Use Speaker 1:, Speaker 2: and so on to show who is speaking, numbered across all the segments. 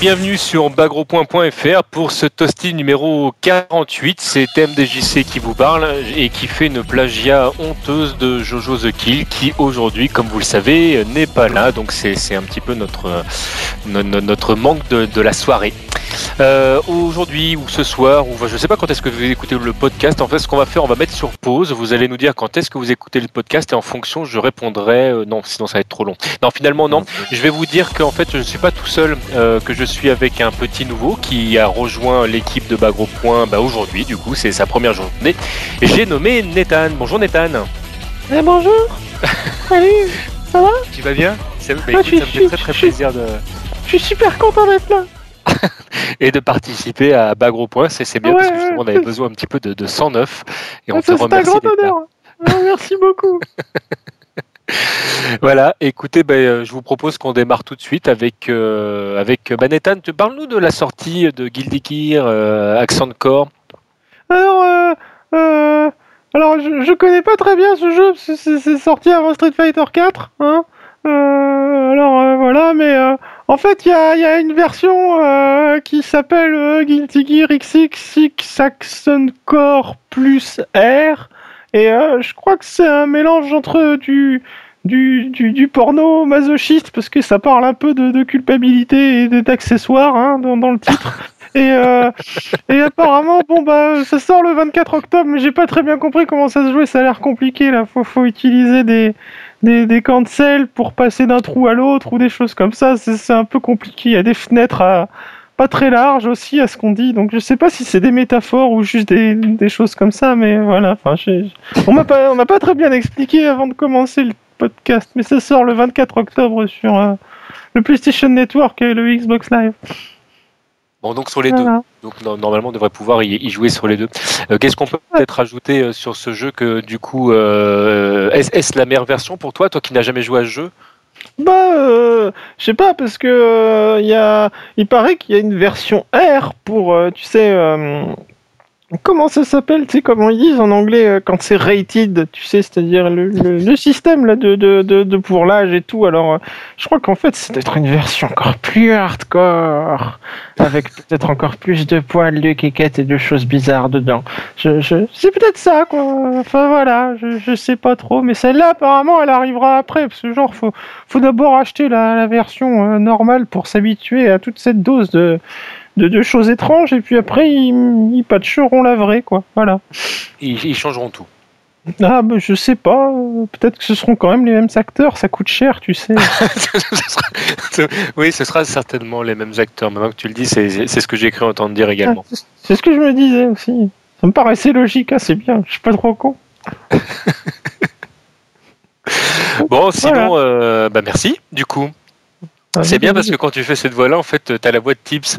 Speaker 1: bienvenue sur bagro.fr pour ce toasty numéro 48. C'est MDJC qui vous parle et qui fait une plagiat honteuse de Jojo The Kill qui aujourd'hui, comme vous le savez, n'est pas là. Donc c'est un petit peu notre manque de, la soirée. Euh, aujourd'hui ou ce soir, ou je ne sais pas quand est-ce que vous écoutez le podcast. En fait, ce qu'on va faire, on va mettre sur pause. Vous allez nous dire quand est-ce que vous écoutez le podcast et en fonction, je répondrai. Euh, non, sinon ça va être trop long. Non, finalement non. Je vais vous dire qu'en fait, je ne suis pas tout seul. Euh, que je suis avec un petit nouveau qui a rejoint l'équipe de Bagro Point bah, aujourd'hui, du coup, c'est sa première journée. J'ai nommé Nathan. Bonjour Nathan.
Speaker 2: Eh, bonjour. Salut, ça va?
Speaker 1: Tu vas bien? Ça, bah, me fait très très plaisir de.
Speaker 2: Je suis super content d'être là.
Speaker 1: et de participer à Bagro Point, c'est bien parce que justement on avait besoin un petit peu de, de 109 et on
Speaker 2: te remercie. C'est un grand honneur. Ah, merci beaucoup.
Speaker 1: voilà, écoutez, ben, euh, je vous propose qu'on démarre tout de suite avec, euh, avec Banetan. Parle-nous de la sortie de Guilty Gear, euh, Accent Core.
Speaker 2: Alors, euh, alors je, je, connais pas très bien ce jeu, c'est sorti avant Street Fighter 4. Hein alors voilà, mais en fait, il y a, une version qui s'appelle Guilty Gear Accent Core plus R. Et je crois que c'est un mélange entre du, du, du, du, porno masochiste parce que ça parle un peu de, culpabilité et d'accessoires hein, dans, le titre. Et, euh, et apparemment, bon bah, ça sort le 24 octobre, mais j'ai pas très bien compris comment ça se jouait. Ça a l'air compliqué là. Faut, faut utiliser des, des, des cancels pour passer d'un trou à l'autre ou des choses comme ça. C'est un peu compliqué. Il y a des fenêtres à, pas très larges aussi à ce qu'on dit. Donc je sais pas si c'est des métaphores ou juste des, des, choses comme ça, mais voilà. Enfin, on m'a pas, on m'a pas très bien expliqué avant de commencer le podcast, mais ça sort le 24 octobre sur euh, le PlayStation Network et le Xbox Live.
Speaker 1: Bon, donc sur les deux. Donc normalement, on devrait pouvoir y, jouer sur les deux. Euh, qu'est-ce qu'on peut peut-être ajouter euh, sur ce jeu que du coup, est-ce la meilleure version pour toi, toi qui n'as jamais joué à ce jeu?
Speaker 2: Bah, je sais pas, parce que il y a, il paraît qu'il y a une version R pour, tu sais, Comment ça s'appelle Tu sais comment ils disent en anglais euh, quand c'est rated, tu sais, c'est-à-dire le, le, système là de, de, de, pour l'âge et tout. Alors, euh, je crois qu'en fait, c'est peut-être une version encore plus hardcore, avec peut-être encore plus de poils, de quéquettes et de choses bizarres dedans. Je, je, c'est peut-être ça, quoi. Enfin voilà, je, je sais pas trop, mais celle-là, apparemment, elle arrivera après, parce que genre, faut, faut d'abord acheter la, la version euh, normale pour s'habituer à toute cette dose de de, deux choses étranges et puis après ils, ils patcheront la vraie quoi. Voilà.
Speaker 1: Ils, changeront tout.
Speaker 2: Ah, bah, je sais pas. Peut-être que ce seront quand même les mêmes acteurs. Ça coûte cher, tu sais.
Speaker 1: oui, ce sera certainement les mêmes acteurs. Maintenant que tu le dis, c'est ce que j'ai cru entendre dire également. Ah,
Speaker 2: c'est ce que je me disais aussi. Ça me paraissait logique. Ah, c'est bien. Je suis pas trop con.
Speaker 1: bon, sinon, euh, bah merci. Du coup, ah, c'est bien parce que quand tu fais cette voix-là, en fait, tu as la voix de Tips.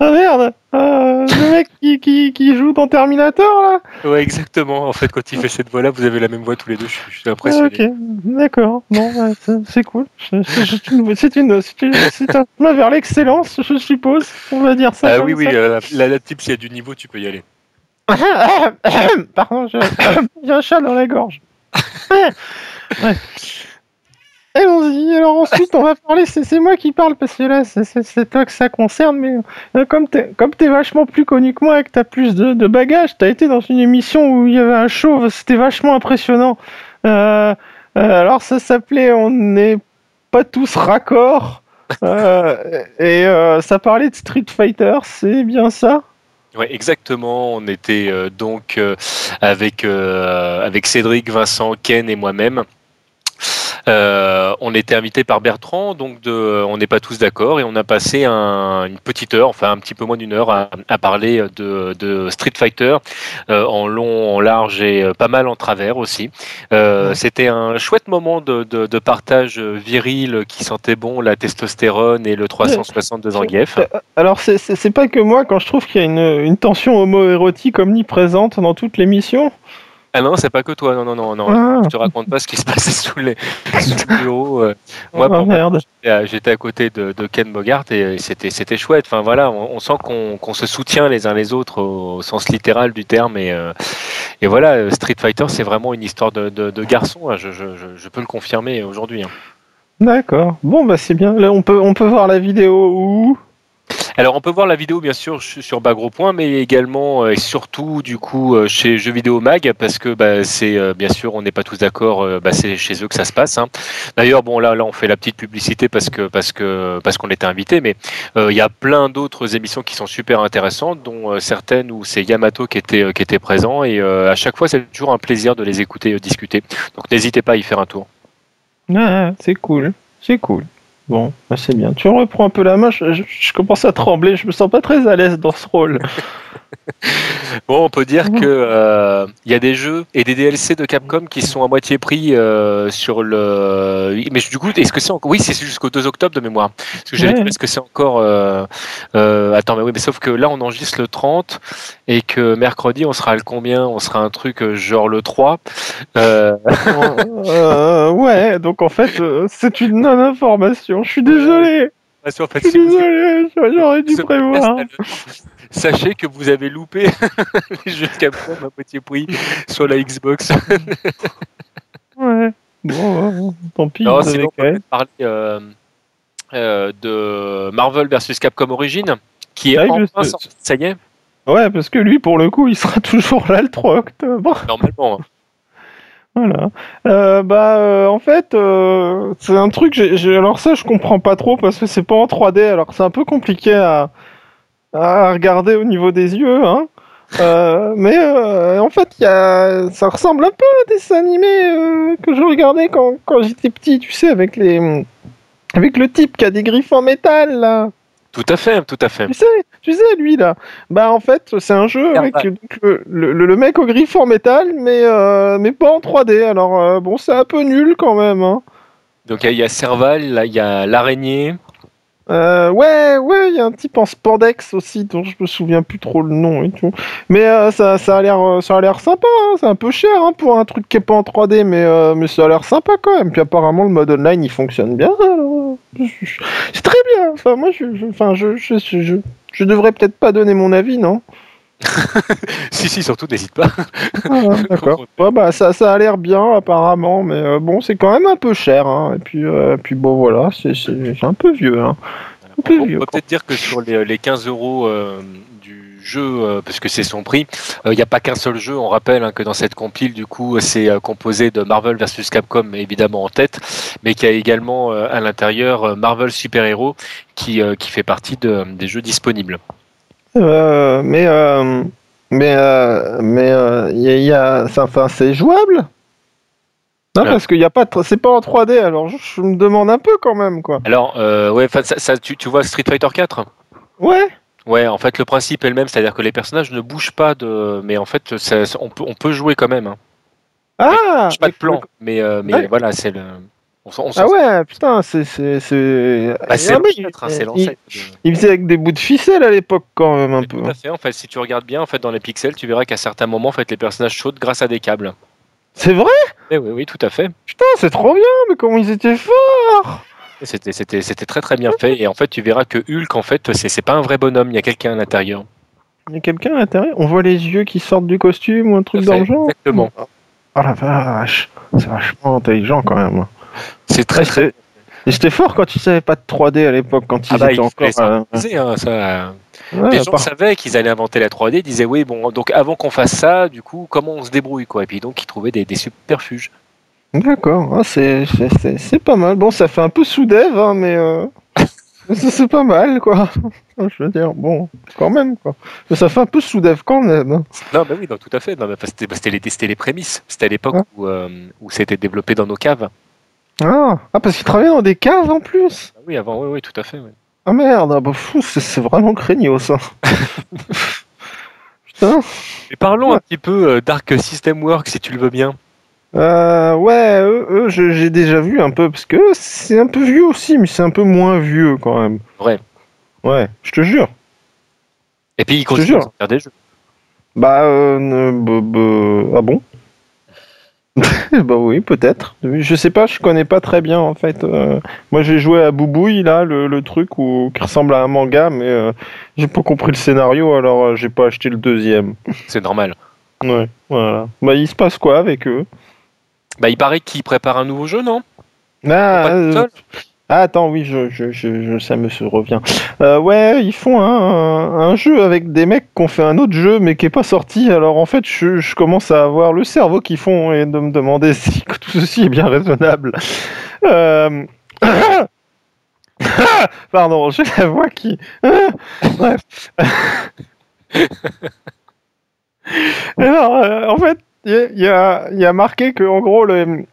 Speaker 2: Ah merde euh, Le mec qui, qui, qui, joue dans Terminator là
Speaker 1: Ouais exactement, en fait quand il fait cette voix là vous avez la même voix tous les deux, je, suis impressionné.
Speaker 2: ok, d'accord, bon c'est cool, c'est une, c'est une, c'est un chemin vers l'excellence je suppose, on va dire ça.
Speaker 1: Ah oui oui, euh, la, la, type s'il y a du niveau tu peux y aller.
Speaker 2: Pardon, j'ai un chat dans la gorge. ouais. Allons-y. Alors ensuite, on va parler. C'est moi qui parle parce que là, c'est toi que ça concerne. Mais euh, comme t'es vachement plus connu que moi et que t'as plus de, de bagages, t'as été dans une émission où il y avait un show. C'était vachement impressionnant. Euh, euh, alors ça s'appelait On n'est pas tous raccords. et ça parlait de Street Fighter. C'est bien ça?
Speaker 1: Ouais, exactement. On était donc avec avec Cédric, Vincent, Ken et moi-même. Euh, on était invité par Bertrand, donc de, on n'est pas tous d'accord, et on a passé une petite heure, enfin un petit peu moins d'une heure, à, parler de, Street Fighter euh, en long, en large et euh, pas mal en travers aussi. C'était un chouette moment de, partage viril qui sentait bon la testostérone et le 360 de Zangief.
Speaker 2: Alors c'est pas que moi quand je trouve qu'il y a une, une tension homo-érotique omniprésente dans toute l'émission.
Speaker 1: Ah non, c'est pas que toi, non, non, non, non. Ah. Je te raconte pas ce qui se passait sous les, bureaux. Euh. Moi, oh, j'étais à côté de, Ken Bogart et c'était, c'était chouette. Enfin voilà, on, sent qu'on, se soutient les uns les autres au, sens littéral du terme et, euh, et voilà, Street Fighter, c'est vraiment une histoire de, de, garçon. Hein. Je, je, je, peux le confirmer aujourd'hui. Hein.
Speaker 2: D'accord. Bon bah c'est bien. Là, on peut, on peut voir la vidéo où?
Speaker 1: Alors on peut voir la vidéo bien sûr sur Bagro Point, mais également et surtout du coup chez Jeux Vidéo Mag, parce que bah, c'est bien sûr on n'est pas tous d'accord, bah, c'est chez eux que ça se passe. Hein. D'ailleurs bon là là on fait la petite publicité parce que parce que parce qu'on était invité, mais il y a plein d'autres émissions qui sont super intéressantes, dont certaines où c'est Yamato qui était qui était présent et à chaque fois c'est toujours un plaisir de les écouter discuter. Donc n'hésitez pas à y faire un tour.
Speaker 2: Ah, c'est cool, c'est cool. Bon, bah, c'est bien. Tu reprends un peu la main, je, commence à trembler, je me sens pas très à l'aise dans ce rôle.
Speaker 1: bon, on peut dire que euh, il y a des jeux et des DLC de Capcom qui sont à moitié prix euh, sur le. Mais du coup, est-ce que c'est encore... Oui, c'est jusqu'au 2 octobre de mémoire. Parce que j'allais est-ce que c'est encore. Euh, attends, mais oui, mais sauf que là, on enregistre le 30 et que mercredi, on sera le combien? On sera un truc genre le 3.
Speaker 2: ouais, donc en fait, c'est une non-information. Je suis désolé. Je suis désolé, j'aurais dû prévoir.
Speaker 1: Sachez que vous avez loupé les jeux Capcom à petit prix sur la Xbox.
Speaker 2: ouais. Bon, tant pis.
Speaker 1: Non, sinon, on peut parler euh, euh, de Marvel vs Capcom Origin, qui est enfin sorti. Ça y est.
Speaker 2: Ouais, parce que lui, pour le coup, il sera toujours là le 3 octobre.
Speaker 1: Normalement. Hein.
Speaker 2: Voilà. Euh, bah, euh, en fait, euh, c'est un truc. Alors ça, je comprends pas trop parce que c'est pas en 3D. Alors c'est un peu compliqué à, à regarder au niveau des yeux. Hein. mais en fait, y a, ça ressemble un peu à des dessins animés que je regardais quand, quand j'étais petit. Tu sais, avec les, avec le type qui a des griffes en métal là.
Speaker 1: Tout à fait, tout à fait.
Speaker 2: Tu sais, tu sais, lui là. Bah en fait, c'est un jeu avec le, le, mec au griffe en métal, mais euh, mais pas en 3D. Alors euh, bon, c'est un peu nul quand même. Hein.
Speaker 1: Donc il y, a Serval, là il y a l'araignée.
Speaker 2: Euh, ouais, ouais, il y a un type en spandex aussi dont je me souviens plus trop le nom et tout. Mais euh, ça, ça a l'air, euh, ça a l'air sympa. Hein. C'est un peu cher hein, pour un truc qui est pas en 3D, mais mais ça a l'air sympa quand même. Puis apparemment le mode online il fonctionne bien. C'est très bien. Enfin moi, je, enfin je, je devrais peut-être pas donner mon avis, non?
Speaker 1: si, si, surtout, n'hésite pas.
Speaker 2: Ah, d'accord. bah, ça, ça a l'air bien, apparemment, mais euh, bon, c'est quand même un peu cher. Hein. Et puis, euh, puis, bon, voilà, c'est un peu vieux. Hein.
Speaker 1: on peut peut-être dire que sur les, les 15 euros euh, du jeu, parce que c'est son prix, il n'y a pas qu'un seul jeu. On rappelle hein, que dans cette compile, du coup, c'est composé de Marvel vs Capcom, évidemment en tête, mais qu'il y a également à l'intérieur Marvel Super Hero qui, qui fait partie de, des jeux disponibles.
Speaker 2: Euh, mais euh, mais euh, mais il y a, enfin c'est jouable. Non, parce qu'il n'y a pas, c'est pas en 3D. Alors je, me demande un peu quand même quoi.
Speaker 1: Alors ouais, ça, tu, tu vois Street Fighter 4
Speaker 2: Ouais.
Speaker 1: Ouais, en fait, le principe est le même, c'est-à-dire que les personnages ne bougent pas de. Mais en fait, on, peut, on peut jouer quand même. Hein.
Speaker 2: Ah
Speaker 1: Pas de plan, mais, mais voilà, c'est le
Speaker 2: ah ouais, putain, c'est. c'est,
Speaker 1: c'est... Bah, c'est
Speaker 2: il, il, faisait avec des bouts de ficelle à l'époque, quand même, un peu.
Speaker 1: Tout à fait, en fait, si tu regardes bien, en fait, dans les pixels, tu verras qu'à certains moments, en fait, les personnages sautent grâce à des câbles.
Speaker 2: C'est vrai?
Speaker 1: Eh Oui, oui, tout à fait.
Speaker 2: Putain, c'est trop bien, mais comment ils étaient forts
Speaker 1: c'était, c'était, c'était très très bien fait, et en fait, tu verras que Hulk, en fait, c'est, c'est pas un vrai bonhomme, il y a quelqu'un à l'intérieur.
Speaker 2: Il y a quelqu'un à l'intérieur? On voit les yeux qui sortent du costume ou un truc d'argent
Speaker 1: Exactement.
Speaker 2: Oh la vache, c'est vachement intelligent quand même.
Speaker 1: C'est très très.
Speaker 2: J'étais fort quand tu savais pas de 3D à l'époque, quand ils ah bah, étaient encore.
Speaker 1: Euh, hein, ça... les gens savaient qu'ils allaient inventer la 3D, ils disaient oui, bon, donc avant qu'on fasse ça, du coup, comment on se débrouille, quoi. Et puis donc, ils trouvaient des, des superfuges.
Speaker 2: D'accord, c'est pas mal. Bon, ça fait un peu sous-dev, hein, mais euh, c'est pas mal, quoi. Je veux dire, bon, quand même, quoi. Mais ça fait un peu sous-dev quand même. Hein.
Speaker 1: Non, bah oui, non, tout à fait. Non, c'était bah, les, les, prémices. C'était à l'époque où, euh, où c'était développé dans nos caves.
Speaker 2: Ah, ah parce qu'il travaillait dans des caves en plus
Speaker 1: ah Oui, avant, oui, oui, tout à fait. Oui.
Speaker 2: Ah merde, ah bah, c'est vraiment craignos ça.
Speaker 1: Putain. Et parlons un petit peu euh, Dark System Works, si tu le veux bien.
Speaker 2: Euh, ouais, eux, j'ai déjà vu un peu, parce que c'est un peu vieux aussi, mais c'est un peu moins vieux quand même.
Speaker 1: Vrai.
Speaker 2: Ouais, je te jure.
Speaker 1: Et puis ils continuent à faire des jeux.
Speaker 2: Bah, euh, ah bon? bah oui, peut-être. Je sais pas, je connais pas très bien en fait. Euh, moi j'ai joué à Boubouille là, le, truc où, qui ressemble à un manga, mais euh, j'ai pas compris le scénario, alors euh, j'ai pas acheté le deuxième.
Speaker 1: C'est normal.
Speaker 2: Ouais, voilà. Bah il se passe quoi avec eux?
Speaker 1: Bah il paraît qu'ils préparent un nouveau jeu, non?
Speaker 2: Ah, Ah, attends, oui, ça me revient. Euh, ouais, ils font un, jeu avec des mecs qui ont fait un autre jeu mais qui est pas sorti. Alors en fait, je, commence à avoir le cerveau qu'ils font et de me demander si tout ceci est bien raisonnable. Euh... Pardon, j'ai la voix qui. Bref. Alors, euh, en fait, il y, a- marqué que en gros, le-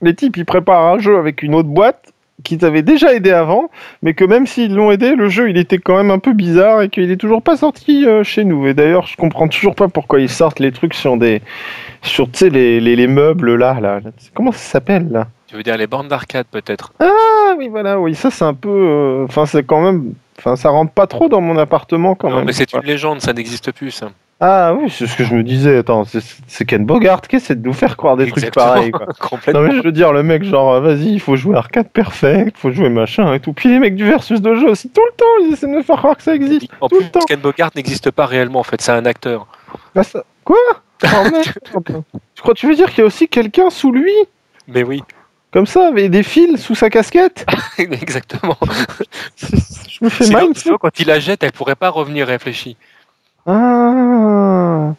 Speaker 2: les types ils préparent un jeu avec une autre boîte qui t'avait déjà aidé avant, mais que même s'ils l'ont aidé, le jeu il était quand même un peu bizarre et qu'il est toujours pas sorti euh, chez nous. Et d'ailleurs, je comprends toujours pas pourquoi ils sortent les trucs sur des, sur tu sais les, les, les meubles là, là. Comment ça s'appelle là?
Speaker 1: Tu veux dire les bornes d'arcade peut-être?
Speaker 2: Ah oui, voilà, oui, ça c'est un peu, euh, enfin c'est quand même, enfin ça rentre pas trop dans mon appartement quand
Speaker 1: Non,
Speaker 2: même.
Speaker 1: mais c'est une légende, ça n'existe plus ça.
Speaker 2: Ah oui, c'est ce que je me disais. Attends, c'est- Ken Bogart, qu'est-ce que c'est de nous faire croire des trucs pareils quoi.
Speaker 1: Complètement.
Speaker 2: Non mais je veux dire, le mec genre, euh, vas-y, il faut jouer arcade perfect, faut jouer machin et tout. Puis les mecs du versus de jeu aussi, tout le temps, ils essaient de me faire croire que ça existe.
Speaker 1: En
Speaker 2: tout
Speaker 1: plus,
Speaker 2: le temps.
Speaker 1: Ken Bogart n'existe pas réellement en fait, c'est un acteur.
Speaker 2: Bah, ça- Quoi? Oh. Tu crois, tu veux dire qu'il y a aussi quelqu'un sous lui?
Speaker 1: Mais oui,
Speaker 2: Comme ça, avec des fils sous sa casquette?
Speaker 1: Exactement.
Speaker 2: Je me fais mal.
Speaker 1: quand il la jette, elle pourrait pas revenir réfléchie.
Speaker 2: Ah,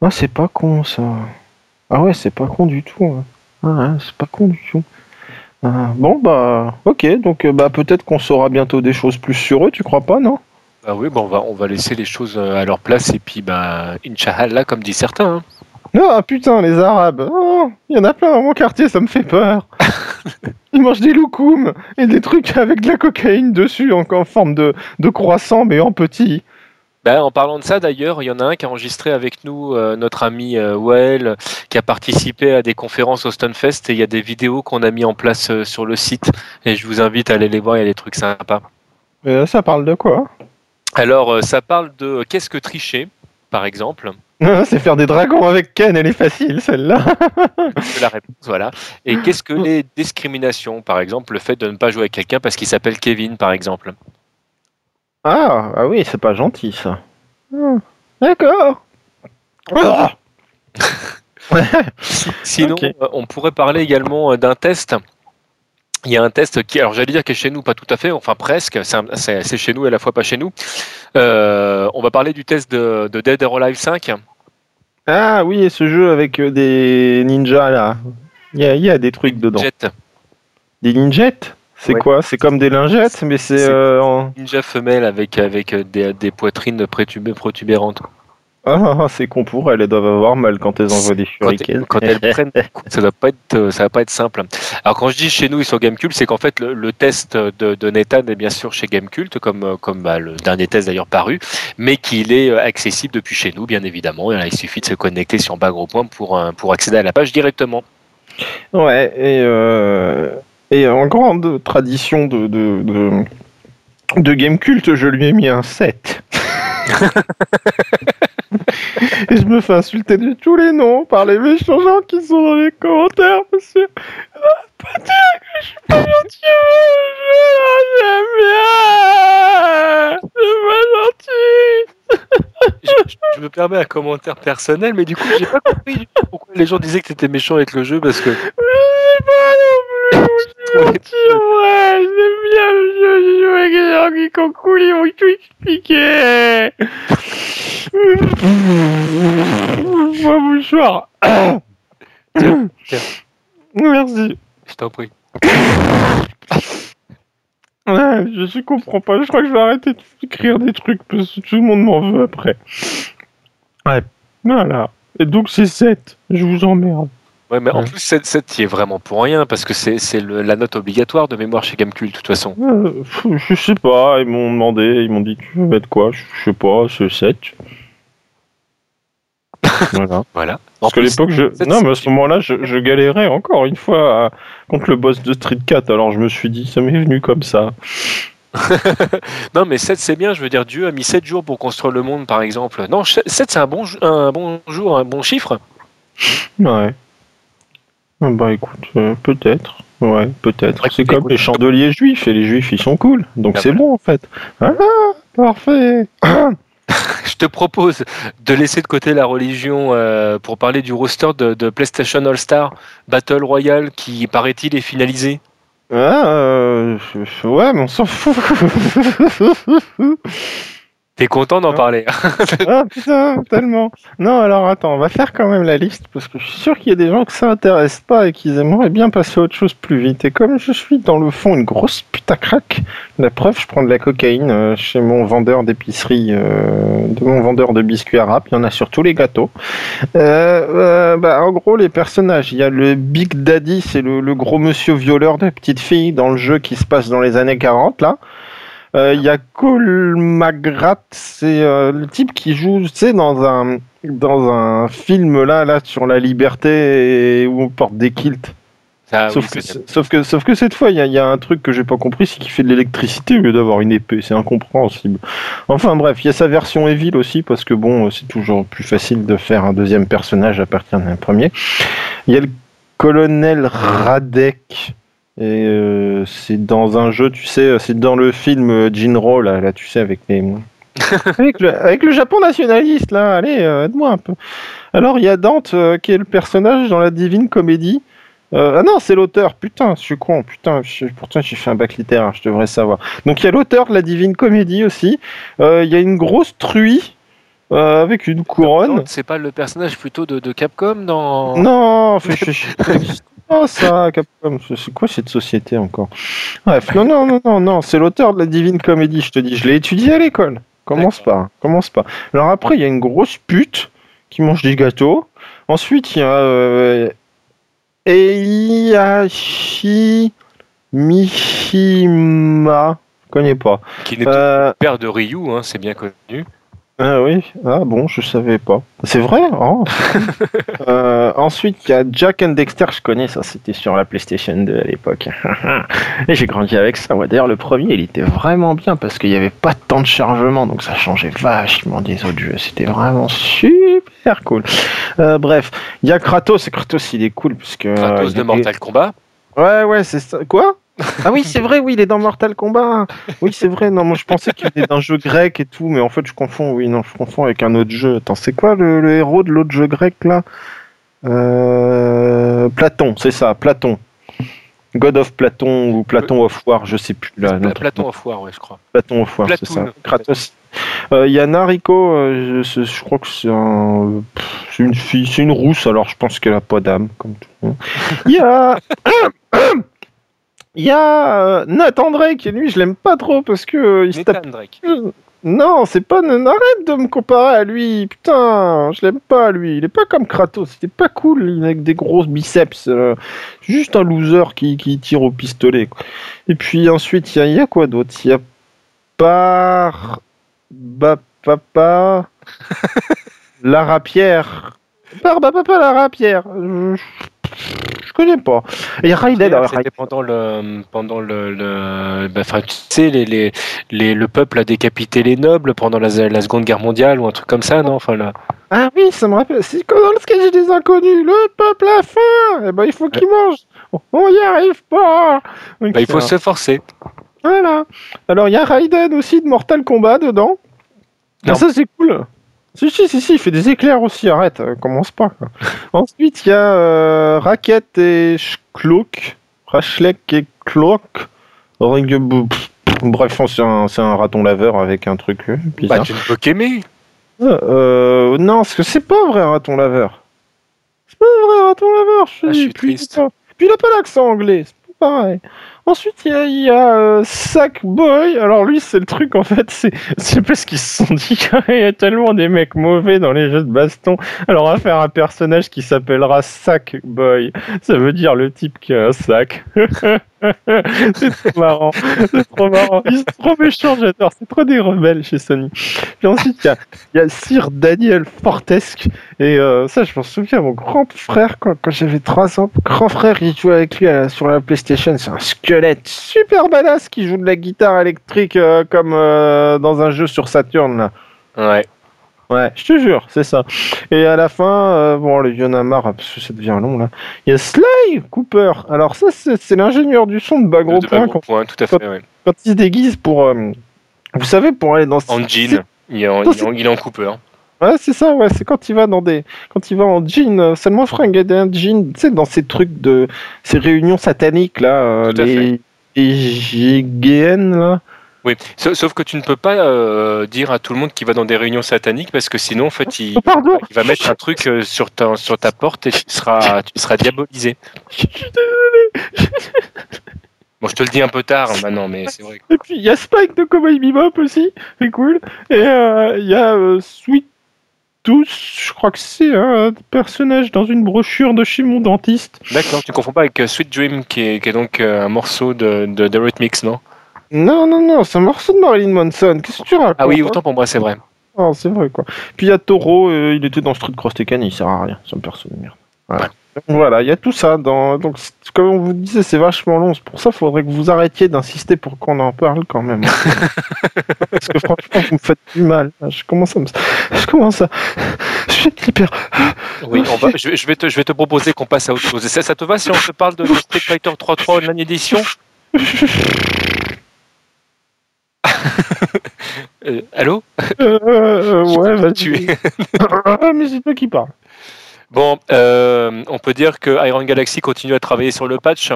Speaker 2: ah c'est pas con ça. Ah ouais, c'est pas con du tout. hein. Ah, ouais, c'est pas con du tout. Ah, bon bah, ok, donc euh, bah peut-être qu'on saura bientôt des choses plus sur eux, tu crois pas, non?
Speaker 1: Bah oui, bon, on va on va laisser les choses euh, à leur place et puis bah Inch'Allah comme disent certains. hein.
Speaker 2: Ah putain, les Arabes. Oh, Il y en a plein dans mon quartier, ça me fait peur. Ils mangent des loukoums et des trucs avec de la cocaïne dessus, en, en forme de, de croissant, mais en petit.
Speaker 1: Bah, en parlant de ça d'ailleurs, il y en a un qui a enregistré avec nous euh, notre ami euh, Well, qui a participé à des conférences au Stunfest et il y a des vidéos qu'on a mis en place euh, sur le site et je vous invite à aller les voir, il y a des trucs sympas.
Speaker 2: Mais là, ça parle de quoi?
Speaker 1: Alors euh, ça parle de euh, qu'est-ce que tricher par exemple.
Speaker 2: C'est faire des dragons avec Ken, elle est facile, celle-là.
Speaker 1: La réponse, voilà. Et qu'est-ce que les discriminations, par exemple, le fait de ne pas jouer avec quelqu'un parce qu'il s'appelle Kevin, par exemple.
Speaker 2: Ah, ah oui, c'est pas gentil, ça. Ah, D'accord. Ah.
Speaker 1: Sinon, euh, on pourrait parler également euh, d'un test. Il y a un test qui, alors j'allais dire que chez nous, pas tout à fait, enfin presque, c'est chez nous et à la fois pas chez nous. Euh, on va parler du test de, de Dead or Alive 5.
Speaker 2: Ah oui, et ce jeu avec des ninjas, là. Il y a, il y a des trucs dedans.
Speaker 1: Jet,
Speaker 2: Des ninjettes? C'est
Speaker 1: Ouais.
Speaker 2: quoi? C'est comme des lingettes, mais c'est... Euh, en-
Speaker 1: ninja femelle avec, avec euh, des, des poitrines protubérantes.
Speaker 2: Ah, ah, c'est con pour elles, elles doivent avoir mal quand elles envoient des
Speaker 1: Quand,
Speaker 2: shurikens.
Speaker 1: quand elles prennent, ça doit pas être, euh, ça va pas être simple. Alors quand je dis chez nous, ils sont Gamecult, c'est qu'en fait le, le test de, de Nathan est bien sûr chez Gamecult, comme euh, comme bah, le dernier test d'ailleurs paru, mais qu'il est accessible depuis chez nous, bien évidemment. Et là, il suffit de se connecter sur Bagro Point pour pour accéder à la page directement.
Speaker 2: Ouais, et, euh, et en grande tradition de, de, de, de game culte, je lui ai mis un 7. et je me fais insulter de tous les noms par les méchants gens qui sont dans les commentaires, monsieur. Je suis pas gentil, je bien. C'est pas gentil.
Speaker 1: Je, je- je me permets un commentaire personnel, mais du coup, j'ai pas compris pourquoi les gens disaient que t'étais méchant avec le jeu, parce que
Speaker 2: Je sais pas non plus, je suis gentil, ouais, j'aime bien le jeu, j'ai joué avec des gens qui concourent, ils vont tout expliquer. Moi, mouchoir. Merci.
Speaker 1: Je t'en prie.
Speaker 2: Ouais, je je comprends pas, je crois que je vais arrêter d'écrire des trucs parce que tout le monde m'en veut après. Ouais, voilà. Et donc c'est 7, je vous emmerde.
Speaker 1: Ouais, mais en plus, 7, 7 y est vraiment pour rien, parce que c'est c'est le- la note obligatoire de mémoire chez Gamecult, de toute façon.
Speaker 2: Euh, je sais pas, ils m'ont demandé, ils m'ont dit tu veux mettre quoi? Je je sais pas, c'est 7. voilà. Parce
Speaker 1: plus,
Speaker 2: l'époque, je... non, mais à ce moment-là, je, je galérais encore une fois à- contre le boss de Street 4, alors je me suis dit, ça m'est venu comme ça.
Speaker 1: Non, mais 7 c'est bien, je veux dire, Dieu a mis 7 jours pour construire le monde, par exemple. Non, 7 c'est un bon, un bon jour, un bon chiffre.
Speaker 2: Ouais. Ah Bah écoute, euh, peut-être. Ouais, peut-être. C'est comme
Speaker 1: écoute.
Speaker 2: les chandeliers juifs, et les juifs, ils sont cool. Donc
Speaker 1: Ah
Speaker 2: c'est
Speaker 1: bah.
Speaker 2: bon, en fait. Ah, parfait.
Speaker 1: Te propose de laisser de côté la religion euh, pour parler du roster de, PlayStation All-Star Battle Royale qui, paraît-il, est finalisé.
Speaker 2: Ah, euh, ouais, mais on s'en fout.
Speaker 1: T'es content d'en
Speaker 2: Ah.
Speaker 1: parler
Speaker 2: ah putain, tellement. Non, alors attends, on va faire quand même la liste parce que je suis sûr qu'il y a des gens que ça intéresse pas et qu'ils aimeraient bien passer à autre chose plus vite. Et comme je suis dans le fond une grosse crack, la preuve, je prends de la cocaïne euh, chez mon vendeur d'épicerie, euh, de mon vendeur de biscuits arabes. Il y en a sur tous les gâteaux. Euh, euh, bah, en gros, les personnages, il y a le Big Daddy, c'est le, le gros monsieur violeur de petite fille dans le jeu qui se passe dans les années 40 là. Euh, Il y a Cole McGrath, c'est euh, le type qui joue, tu sais, dans un dans un film là, là sur la liberté et où on porte des kilts.
Speaker 1: Ah,
Speaker 2: sauf,
Speaker 1: oui,
Speaker 2: que,
Speaker 1: c'est-
Speaker 2: sauf que sauf que cette fois, il y a, il y a un truc que j'ai pas compris, c'est qu'il fait de l'électricité au lieu d'avoir une épée. C'est incompréhensible. Enfin bref, il y a sa version Evil aussi parce que bon, c'est toujours plus facile de faire un deuxième personnage à partir d'un premier. Il y a le colonel Radek. Et euh, c'est dans un jeu, tu sais, c'est dans le film euh, Jinro, là, là, tu sais, avec les. avec, le, avec le Japon nationaliste, là, allez, euh, aide-moi un peu. Alors, il y a Dante, euh, qui est le personnage dans la Divine Comédie. Euh, ah non, c'est l'auteur, putain, je suis con, putain, je- pourtant j'ai fait un bac littéraire, je devrais savoir. Donc, il y a l'auteur de la Divine Comédie aussi. Euh, Il y a une grosse truie euh, avec une couronne.
Speaker 1: C'est pas le personnage plutôt de, de Capcom dans.
Speaker 2: Non, chier, chier. Oh ça, Capcom, c'est quoi cette société encore? Bref, non, non, non, non, non, c'est l'auteur de la Divine Comédie, je te dis, je l'ai étudié à l'école. Commence pas, commence pas. Alors après, il y a une grosse pute qui mange des gâteaux. Ensuite, il y a euh, Eiyashi Mishima, je connais pas.
Speaker 1: Qui n'est
Speaker 2: Euh,
Speaker 1: le père de Ryu, hein, c'est bien connu.
Speaker 2: Ah oui, ah bon, je savais pas. C'est vrai. Euh, Ensuite, il y a Jack and Dexter, je connais ça, c'était sur la PlayStation 2 à l'époque. Et j'ai grandi avec ça. Ouais, D'ailleurs, le premier, il était vraiment bien parce qu'il n'y avait pas de temps de chargement, donc ça changeait vachement des autres jeux. C'était vraiment super cool. Euh, bref, il y a Kratos, et Kratos, il est cool parce que.
Speaker 1: Kratos de Mortal Kombat.
Speaker 2: Ouais, ouais, c'est ça. Quoi? Ah oui, c'est vrai, oui, il est dans Mortal Kombat. Oui, c'est vrai. Non, moi je pensais qu'il était d'un jeu grec et tout, mais en fait je confonds. Oui, non, je confonds avec un autre jeu. Attends, c'est quoi le, le héros de l'autre jeu grec là? Euh... Platon, c'est ça, Platon. God of Platon ou Platon of War, je sais plus là.
Speaker 1: Pla- Platon of War, ouais, je crois.
Speaker 2: Platon of War, c'est ça. Kratos. Euh, Il y a Nariko, euh, je, je crois que c'est un, une fille, c'est une rousse, alors je pense qu'elle a pas d'âme, comme tout. le monde. Il y a, il y a euh, Nathan Drake, et lui je l'aime pas trop parce que euh, il se tape.
Speaker 1: Nathan Drake.
Speaker 2: Non, c'est pas. Arrête de me comparer à lui, putain, je l'aime pas lui. Il est pas comme Kratos, c'était pas cool, il a des grosses biceps. euh, juste un loser qui, qui tire au pistolet. quoi. Et puis ensuite, il y, y a quoi d'autre? Il y a Par. Bah, papa. Lara Pierre. Par bah, papa, Lara Pierre. Je, je connais pas. Et il y a Raiden. alors,
Speaker 1: C'était pendant le, pendant le, le- enfin, tu sais, les, les, les- le peuple a décapité les nobles pendant la, la Seconde Guerre mondiale ou un truc comme ça, non Enfin là.
Speaker 2: Ah oui, ça me rappelle. C'est comme dans le sketch des inconnus. Le peuple a faim. Eh ben, il faut qu'il mange. On y arrive pas. Donc,
Speaker 1: Bah, il faut se forcer.
Speaker 2: Voilà. Alors, il y a Raiden aussi de Mortal Kombat dedans.
Speaker 1: Non.
Speaker 2: Ah, ça, c'est cool. Si, si, si, si, il fait des éclairs aussi. Arrête, euh, commence pas. quoi. Ensuite, il y a euh, Racket et Schlock. Rachlek et Clock. Ring- pff, Bref, c'est un, c'est un raton laveur avec un truc euh, bizarre.
Speaker 1: Bah, tu ne peux qu'aimer.
Speaker 2: Euh, euh, non, parce que c'est pas un vrai raton laveur. C'est pas un vrai raton laveur, je,
Speaker 1: Ah, je suis triste.
Speaker 2: putain. Puis il a pas l'accent anglais, c'est pas pareil. Ensuite, il y a, y a euh, Sackboy. Alors lui, c'est le truc, en fait, c'est parce qu'ils se sont dit qu'il y a tellement des mecs mauvais dans les jeux de baston. Alors on va faire un personnage qui s'appellera Sackboy. Ça veut dire le type qui a un sac. c'est trop marrant. C'est trop marrant. Ils sont trop méchants, j'adore. C'est trop des rebelles chez Sony. Puis ensuite, il y a, Sir Daniel Fortesque. Et euh, ça, je m'en souviens, mon grand frère, quand, j'avais 3 ans, grand frère, il jouait avec lui la- sur la PlayStation. C'est un squelette super badass qui joue de la guitare électrique euh, comme euh, dans un jeu sur Saturn. Là.
Speaker 1: Ouais.
Speaker 2: Ouais, je te jure, c'est ça. Et à la fin, euh, bon, il y en a marre parce que ça devient long là. Il y a Sly Cooper. Alors, ça, c'est l'ingénieur du son de Bagro Point
Speaker 1: Bagro
Speaker 2: quand,
Speaker 1: Point, tout à fait. Ouais.
Speaker 2: quand il se déguise pour. vous savez, pour aller dans.
Speaker 1: En jean. Est en, il est en Cooper.
Speaker 2: Ouais, c'est ça, ouais, c'est quand il va dans des. Quand il va en jean, euh, seulement fringue et un jean, tu sais, dans ces trucs de. Ces réunions sataniques, là, euh, les. Les là.
Speaker 1: Oui, sauf, que tu ne peux pas euh, dire à tout le monde qu'il va dans des réunions sataniques parce que sinon, en fait, il,
Speaker 2: Oh, pardon
Speaker 1: il va mettre un truc sur ta, sur ta porte et tu seras, tu seras diabolisé.
Speaker 2: Je suis désolé.
Speaker 1: Bon, je te le dis un peu tard hein, maintenant, mais c'est vrai.
Speaker 2: Et puis, il y a Spike de Cowboy Bebop aussi, c'est cool. Et euh, il y a euh, Sweet Je crois que c'est un personnage dans une brochure de chez mon dentiste.
Speaker 1: D'accord, tu confonds pas avec euh, Sweet Dream qui est, qui est donc euh, un morceau de, de, de Rhythmix, non?
Speaker 2: Non, non, non, c'est un morceau de Marilyn Manson. Qu'est-ce que tu racontes
Speaker 1: Ah oui,
Speaker 2: hein?
Speaker 1: autant pour moi, c'est vrai.
Speaker 2: Ah, c'est vrai quoi. Puis il y a Toro, euh, il était dans Street Cross Tekken, il sert à rien, c'est un perso de merde. Voilà. Voilà, il y a tout ça. Dans... Donc, comme on vous disait, c'est vachement long. C'est pour ça qu'il faudrait que vous arrêtiez d'insister pour qu'on en parle quand même. Parce que franchement, vous me faites du mal. Je commence à me... Je commence à... Je suis hyper...
Speaker 1: Oui, on va, je, vais- je vais te, je vais te proposer qu'on passe à autre chose. Ça, ça te va si on te parle de Street Fighter 3.3 Online Edition Euh, Allô?
Speaker 2: Euh, euh, ouais, vas-y.
Speaker 1: Tu es-
Speaker 2: Ah, mais c'est toi qui parle.
Speaker 1: Bon, euh, on peut dire que Iron Galaxy continue à travailler sur le patch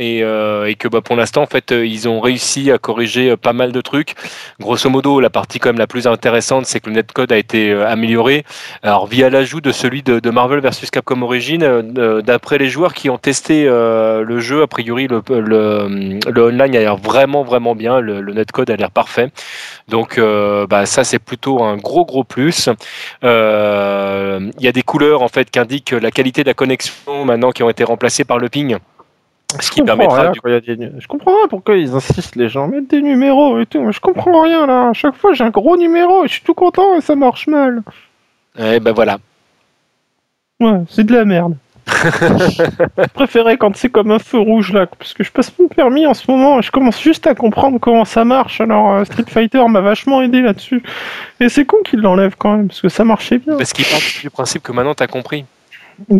Speaker 1: et, euh, et que bah, pour l'instant, fait, euh, ils ont réussi à corriger euh, pas mal de trucs. Grosso modo, la partie quand la plus intéressante, c'est que le netcode a été amélioré. Alors via l'ajout de celui de, Marvel versus Capcom Origin, d'après les joueurs qui ont testé le jeu, a priori le, online a l'air vraiment vraiment bien. Le, netcode a l'air parfait. Donc bah, ça c'est plutôt un gros gros plus. Il y a des couleurs en fait qui indiquent la qualité de la connexion maintenant qui ont été remplacées par le ping. Ce qui
Speaker 2: Je comprends
Speaker 1: permettra
Speaker 2: rien
Speaker 1: du
Speaker 2: quand il y a des nu- Je comprends rien pourquoi ils insistent les gens, mettre des numéros et tout. mais Je comprends rien là. À chaque fois j'ai un gros numéro et je suis tout content et ça marche mal.
Speaker 1: Eh ben voilà.
Speaker 2: Ouais, c'est de la merde. je préférais quand c'est comme un feu rouge là, parce que je passe mon permis en ce moment et je commence juste à comprendre comment ça marche. Alors euh, Street Fighter m'a vachement aidé là-dessus. Et c'est con qu'il l'enlève quand même, parce que ça marchait bien.
Speaker 1: Parce qu'il part du principe que maintenant t'as compris.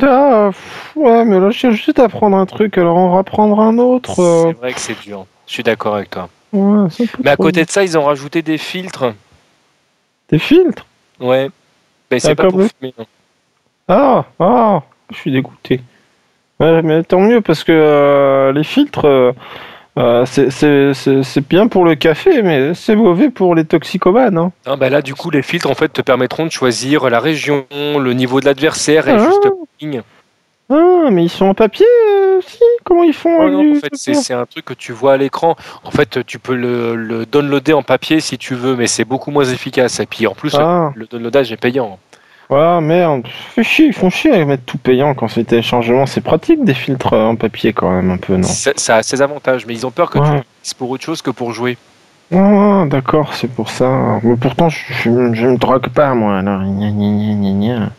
Speaker 2: Ah, ouais, mais là je cherche juste à apprendre un truc, alors on va prendre un autre. euh,
Speaker 1: C'est vrai que c'est dur. Je suis d'accord avec toi.
Speaker 2: ouais, c'est
Speaker 1: Mais à côté de ça, ils ont rajouté des filtres.
Speaker 2: Des filtres?
Speaker 1: Ouais. Mais c'est
Speaker 2: Ah,
Speaker 1: pas
Speaker 2: comme
Speaker 1: pour
Speaker 2: eux.
Speaker 1: fumer. non.
Speaker 2: Ah, ah, je suis dégoûté. Ouais, mais tant mieux parce que euh, les filtres, euh, euh, c'est- bien pour le café, mais c'est mauvais pour les toxicomanes. Hein.
Speaker 1: Ah, bah là, du coup, les filtres en fait te permettront de choisir la région, le niveau de l'adversaire et
Speaker 2: Ah.
Speaker 1: juste.
Speaker 2: Ah, mais ils sont en papier euh, aussi Comment ils font
Speaker 1: Oh non,
Speaker 2: du-
Speaker 1: en fait, c'est c'est un truc que tu vois à l'écran. En fait, tu peux le, le downloader en papier si tu veux, mais c'est beaucoup moins efficace. Et puis en plus,
Speaker 2: Ah,
Speaker 1: le downloadage est payant.
Speaker 2: Ouais, merde. Fait chier, ils font chier à mettre tout payant quand c'est téléchargement. C'est pratique des filtres en papier quand même, un peu, non?
Speaker 1: Ça, a ses avantages, mais ils ont peur que tu
Speaker 2: Ouais.
Speaker 1: l'utilises pour autre chose que pour jouer.
Speaker 2: Ah, d'accord, c'est pour ça. Mais pourtant, je, je, je me drogue pas, moi. Alors, gna, gna, gna, gna, gna.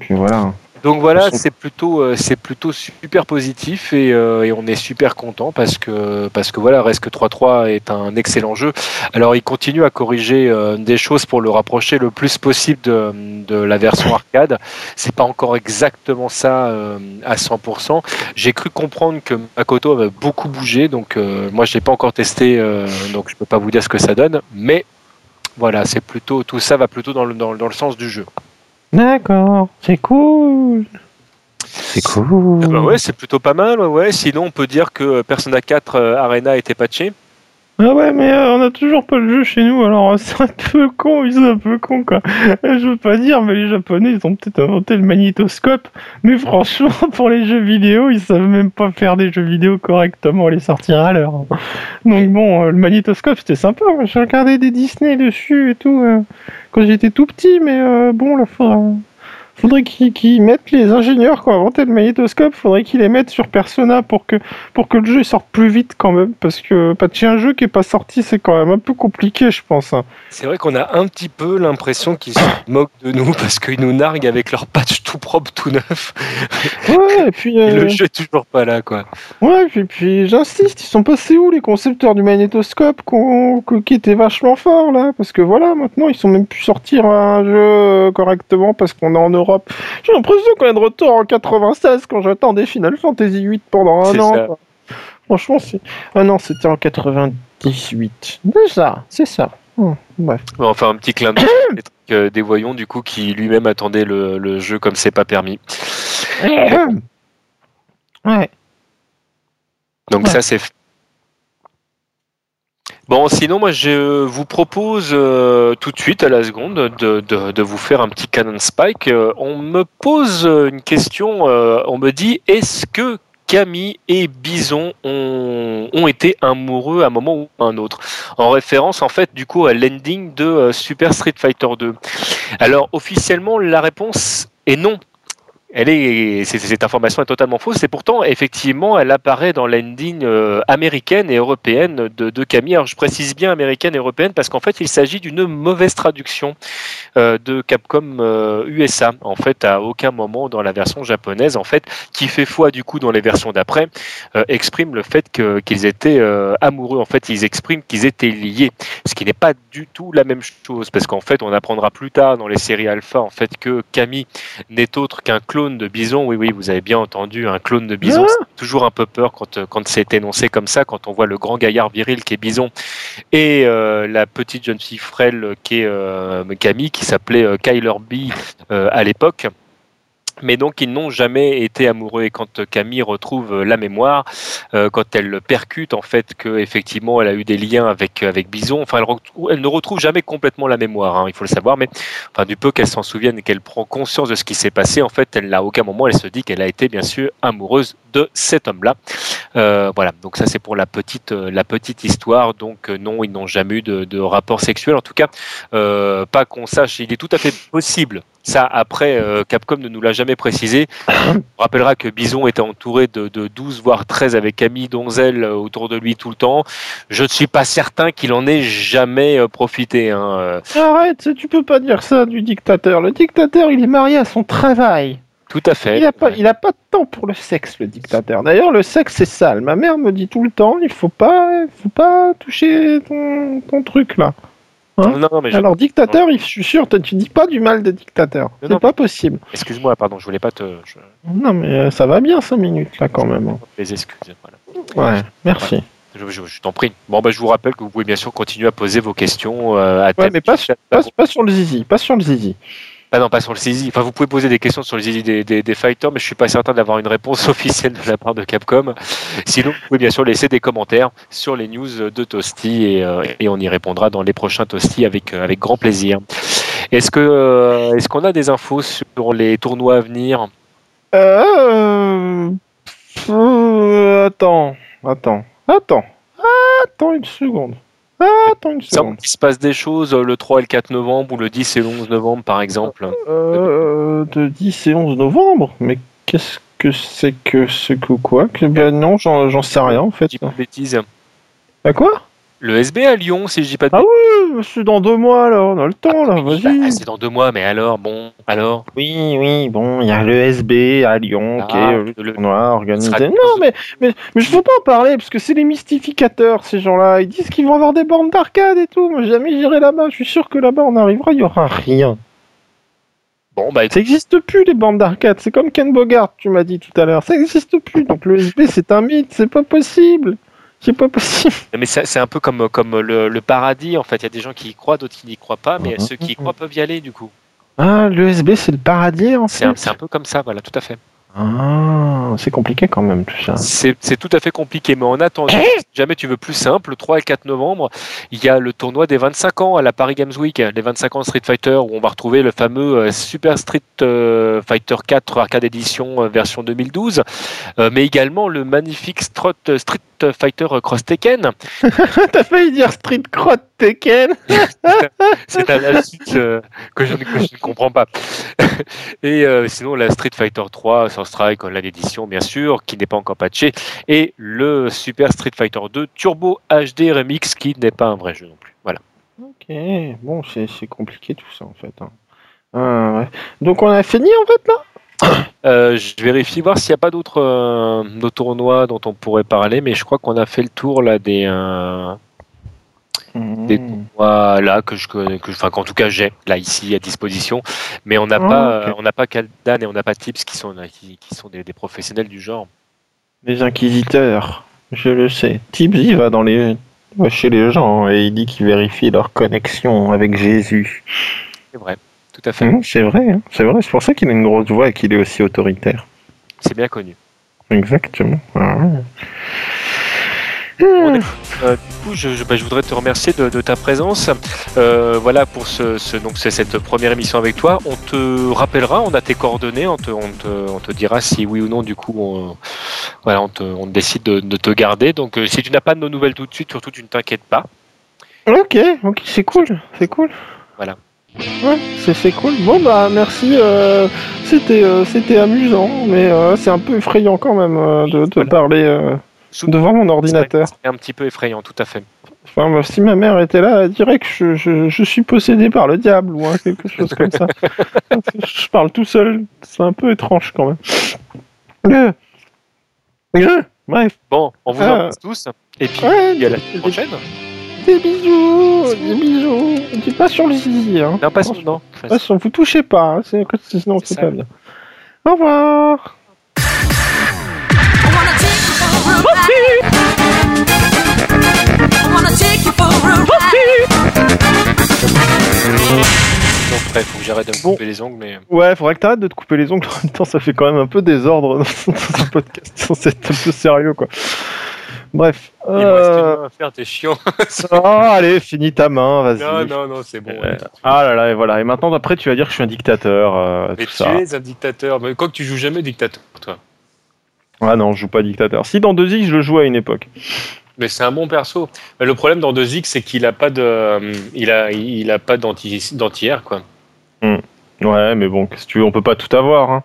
Speaker 2: Puis voilà.
Speaker 1: Donc voilà, c'est plutôt, euh, c'est plutôt super positif et, euh, et on est super content parce que, parce que voilà, Resque 3.3 est un excellent jeu. Alors il continue à corriger euh, des choses pour le rapprocher le plus possible de, de la version arcade. C'est pas encore exactement ça euh, à 100%. J'ai cru comprendre que Makoto avait beaucoup bougé, donc euh, moi je l'ai pas encore testé, euh, donc je peux pas vous dire ce que ça donne, mais voilà, c'est plutôt tout ça va plutôt dans le, dans, le- dans le sens du jeu.
Speaker 2: D'accord, c'est cool. C'est cool.
Speaker 1: Bah ouais, c'est plutôt pas mal. Ouais. Sinon, on peut dire que Persona 4 euh, Arena était patché.
Speaker 2: Ah ouais, mais euh, on a toujours pas le jeu chez nous, alors euh, c'est un peu con, ils sont un peu cons quoi. Euh, Je veux pas dire, mais les Japonais, ils ont peut-être inventé le magnétoscope, mais franchement, pour les jeux vidéo, ils savent même pas faire des jeux vidéo correctement, les sortir à l'heure. Donc bon, euh, le magnétoscope, c'était sympa, j'ai regardé des Disney dessus et tout, euh, quand j'étais tout petit, mais bon, là, faudra... Faudrait qu'ils mettent les ingénieurs qui ont inventé le magnétoscope, faudrait qu'ils les mettent sur Persona pour que pour que le jeu sorte plus vite quand même, parce que patcher un jeu qui est pas sorti, c'est quand même un peu compliqué, je pense. hein.
Speaker 1: C'est vrai qu'on a un petit peu l'impression qu'ils se moquent de nous parce qu'ils nous narguent avec leur patch tout propre, tout neuf.
Speaker 2: Ouais, et puis,
Speaker 1: Et
Speaker 2: euh,
Speaker 1: le jeu est toujours pas là, quoi.
Speaker 2: ouais, puis, puis j'insiste, ils sont passés où les concepteurs du magnétoscope que- qui étaient vachement forts là? Parce que voilà, maintenant ils sont même plus sortir un jeu correctement parce qu'on est en Europe. J'ai l'impression qu'on est de retour en 96 quand j'attendais Final Fantasy VIII pendant un an. quoi. Franchement, c'est. Ah non, c'était en 98. Déjà, c'est ça. Hmm, bref.
Speaker 1: Enfin, un petit clin d'œil euh, des voyons, du coup, qui lui-même attendait le, le jeu comme c'est pas permis.
Speaker 2: Ouais.
Speaker 1: Donc
Speaker 2: Ouais.
Speaker 1: ça, c'est... Bon, sinon, moi, je vous propose euh, tout de suite, à la seconde, de, de, de vous faire un petit canon spike. Euh, on me pose une question, euh, on me dit, est-ce que Camille et Bison ont, ont été amoureux à un moment ou à un autre? En référence, en fait, du coup, à l'ending de euh, Super Street Fighter 2. Alors, officiellement, la réponse est non. Elle est, cette information est totalement fausse. Et pourtant, effectivement, elle apparaît dans l'ending euh, américaine et européenne de, Camille. Alors, je précise bien américaine et européenne parce qu'en fait, il s'agit d'une mauvaise traduction euh, de Capcom euh, USA. En fait, à aucun moment dans la version japonaise, en fait, qui fait foi du coup dans les versions d'après, euh, exprime le fait qu'ils étaient euh, amoureux. En fait, ils expriment qu'ils étaient liés, ce qui n'est pas du tout la même chose parce qu'en fait, on apprendra plus tard dans les séries alpha en fait que Camille n'est autre qu'un clone de Bison. Oui, oui, vous avez bien entendu, un clone de Bison.
Speaker 2: Ah.
Speaker 1: C'est toujours un peu peur quand, euh, quand c'est énoncé comme ça, quand on voit le grand gaillard viril qui est Bison et euh, la petite jeune fille frêle qui est euh, Camille, qui s'appelait euh, Kyler B à l'époque. Mais donc ils n'ont jamais été amoureux et quand euh, Camille retrouve euh, la mémoire, euh, quand elle percute en fait que effectivement elle a eu des liens avec avec Bison, enfin elle, ne retrouve jamais complètement la mémoire, hein, il faut le savoir, mais du peu qu'elle s'en souvienne et qu'elle prend conscience de ce qui s'est passé, en fait elle n'a aucun moment elle se dit qu'elle a été bien sûr amoureuse de cet homme-là. Euh, voilà, donc ça c'est pour la petite euh, la petite histoire. Donc euh, non, ils n'ont jamais eu de, rapport sexuel. En tout cas, euh, pas qu'on sache. Il est tout à fait possible. Ça, après, euh, Capcom ne nous l'a jamais précisé. On rappellera que Bison était entouré de, de 12 voire 13 avec Camille Donzel euh, autour de lui tout le temps. Je ne suis pas certain qu'il en ait jamais euh, profité. Hein.
Speaker 2: Arrête, tu peux pas dire ça du dictateur. Le dictateur, il est marié à son travail.
Speaker 1: Tout à fait.
Speaker 2: Il a pas, pas de temps pour le sexe, le dictateur. D'ailleurs, le sexe c'est sale. Ma mère me dit tout le temps, il faut pas, faut pas toucher ton, ton truc là.
Speaker 1: Non, non, mais je-
Speaker 2: Alors dictateur, je suis sûr, tu dis pas du mal des dictateurs. C'est pas possible.
Speaker 1: excuse-moi, pardon, je voulais pas te. Je...
Speaker 2: Non mais euh, ça va bien 5 minutes là quand même.
Speaker 1: Les excuses. Voilà.
Speaker 2: Ouais, merci.
Speaker 1: Je, je- je t'en prie. Bon, bah, je vous rappelle que vous pouvez bien sûr continuer à poser vos questions euh, à
Speaker 2: Ouais, mais pas, pas, pas sur le zizi, pas sur le zizi.
Speaker 1: Ah non, pas sur le zizi. Enfin, vous pouvez poser des questions sur le zizi des, des, fighters, mais je suis pas certain d'avoir une réponse officielle de la part de Capcom. Sinon, vous pouvez bien sûr laisser des commentaires sur les news de Toasty et, euh, et on y répondra dans les prochains Toasty avec, euh, avec grand plaisir. Est-ce que euh, est-ce qu'on a des infos sur les tournois à venir?
Speaker 2: Attends, attends, attends, attends une seconde. Attends une
Speaker 1: Il
Speaker 2: seconde.
Speaker 1: qu'il se passe des choses euh, le 3 et le 4 novembre ou le 10 et le 11 novembre, par exemple.
Speaker 2: Euh, de 10 et 11 novembre Mais qu'est-ce que c'est que ce que quoi que, Ben non, j'en sais rien en fait.
Speaker 1: Dis pas de bêtises.
Speaker 2: À quoi?
Speaker 1: Le SB à Lyon, si je dis pas de
Speaker 2: Ah oui, c'est dans deux mois là, on a le temps là,
Speaker 1: Oui,
Speaker 2: vas-y.
Speaker 1: bah, c'est dans deux mois, mais alors, bon, alors.
Speaker 2: Oui, oui, bon, il y a le SB à Lyon,
Speaker 1: Ah,
Speaker 2: qui est euh, le
Speaker 1: le-
Speaker 2: tournoi organisé.
Speaker 1: sera-
Speaker 2: Non, mais, mais, mais je veux pas en parler, parce que c'est les mystificateurs, ces gens-là. Ils disent qu'ils vont avoir des bornes d'arcade et tout. Moi, jamais j'irai là-bas. Je suis sûr que là-bas, on arrivera, il y aura rien.
Speaker 1: Bon, bah,
Speaker 2: Ça existe plus, les bornes d'arcade. C'est comme Ken Bogart, tu m'as dit tout à l'heure. Ça existe plus. Donc le SB, c'est un mythe. C'est pas possible. C'est pas possible.
Speaker 1: Mais c'est un peu comme, comme le, le paradis, en fait. Il y a des gens qui y croient, d'autres qui n'y croient pas, mais
Speaker 2: Mhm,
Speaker 1: ceux qui y croient peuvent y aller, du coup.
Speaker 2: Ah, le SB, c'est le paradis, en
Speaker 1: C'est
Speaker 2: fait.
Speaker 1: un, c'est un peu comme ça, voilà, tout à fait.
Speaker 2: Ah, c'est compliqué quand même, tout ça.
Speaker 1: C'est tout à fait compliqué, mais en attendant, si jamais tu veux plus simple, le 3 et 4 novembre, il y a le tournoi des 25 ans à la Paris Games Week, les 25 ans Street Fighter, où on va retrouver le fameux euh, Super Street euh, Fighter 4 Arcade Edition euh, version 2012, euh, mais également le magnifique Strut- Street Fighter Cross Tekken.
Speaker 2: T'as failli dire Street Crotte Tekken.
Speaker 1: C'est un lapsus euh, que, je, ne- que je ne comprends pas. Et euh, sinon, la Street Fighter 3 sur Strike Online Edition, bien sûr, qui n'est pas encore patché. Et le Super Street Fighter 2 Turbo HD Remix, qui n'est pas un vrai jeu non plus. Voilà.
Speaker 2: Ok, bon, c'est compliqué tout ça en fait. hein. Ouais. Donc on a fini en fait là?
Speaker 1: Euh, je vérifie voir s'il n'y a pas d'autres euh, tournois dont on pourrait parler, mais je crois qu'on a fait le tour là des, euh, des tournois là que je connais, que, enfin qu'en tout cas j'ai là ici à disposition, mais on n'a
Speaker 2: Ah,
Speaker 1: pas
Speaker 2: ok.
Speaker 1: euh, on n'a pas Kaldan et on n'a pas Tips qui sont qui, qui sont des, des professionnels du genre.
Speaker 2: Les inquisiteurs, je le sais. Tibbs, il va dans les. va chez les gens et il dit qu'il vérifie leur connexion avec Jésus.
Speaker 1: C'est vrai, tout à fait.
Speaker 2: Hum, c'est vrai, hein, c'est vrai. C'est pour ça qu'il a une grosse voix et qu'il est aussi autoritaire.
Speaker 1: C'est bien connu.
Speaker 2: Exactement. Ah ouais.
Speaker 1: Est- Euh, du coup, je, je- bah, je voudrais te remercier de, de ta présence. Euh, voilà pour ce, ce- donc c'est cette première émission avec toi. On te rappellera, on a tes coordonnées, on te, on te, on te dira si oui ou non du coup on, voilà, on, te, on décide de, de te garder. Donc euh, si tu n'as pas de nos nouvelles tout de suite, surtout tu ne t'inquiètes pas.
Speaker 2: Ok, ok, c'est cool, c'est cool.
Speaker 1: Voilà.
Speaker 2: Ouais, c'est cool. Bon bah merci. euh, c'était euh, c'était amusant, mais euh, c'est un peu effrayant quand même de, de
Speaker 1: Voilà.
Speaker 2: parler
Speaker 1: Sous-
Speaker 2: devant mon ordinateur.
Speaker 1: C'est un petit peu effrayant, tout à fait.
Speaker 2: Enfin, bah, si ma mère était là, elle dirait que je, je, je suis possédé par le diable ou hein, quelque chose comme ça. je parle tout seul. C'est un peu étrange quand même. Euh. Euh. Bref.
Speaker 1: Bon, on vous
Speaker 2: Ah.
Speaker 1: embrasse tous. Et puis
Speaker 2: Ouais,
Speaker 1: à la prochaine.
Speaker 2: Des bisous, des bisous. Dis pas sur le zizi, hein.
Speaker 1: Non, pas sur- non.
Speaker 2: Pas sur- vous touchez pas, hein, c'est- sinon
Speaker 1: C'est
Speaker 2: pas bien. Au revoir.
Speaker 1: Bref, faut que j'arrête de me
Speaker 2: Bon.
Speaker 1: couper les ongles, mais.
Speaker 2: Ouais, faudrait que t'arrêtes de te couper les ongles en même temps, ça fait quand même un peu désordre dans ce podcast, être un peu sérieux quoi. Bref.
Speaker 1: Il me reste une
Speaker 2: Euh...
Speaker 1: faire, t'es chiant.
Speaker 2: Oh, allez, finis ta main, vas-y.
Speaker 1: non, non, non, c'est bon.
Speaker 2: Euh,
Speaker 1: ouais.
Speaker 2: Ah là là, et voilà. Et maintenant, après, tu vas dire que je suis un dictateur, euh,
Speaker 1: Mais
Speaker 2: tout
Speaker 1: tu
Speaker 2: ça.
Speaker 1: es un dictateur. Mais quoi que tu joues jamais dictateur, toi.
Speaker 2: Ah non, je joue pas dictateur. Si, dans 2X, je le jouais à une époque.
Speaker 1: Mais c'est un bon perso. Mais le problème dans 2X, c'est qu'il a pas de, euh, il a, il a pas d'anti, d'anti-air, quoi.
Speaker 2: Ouais, mais bon, que tu veux, on peut pas tout avoir. Hein.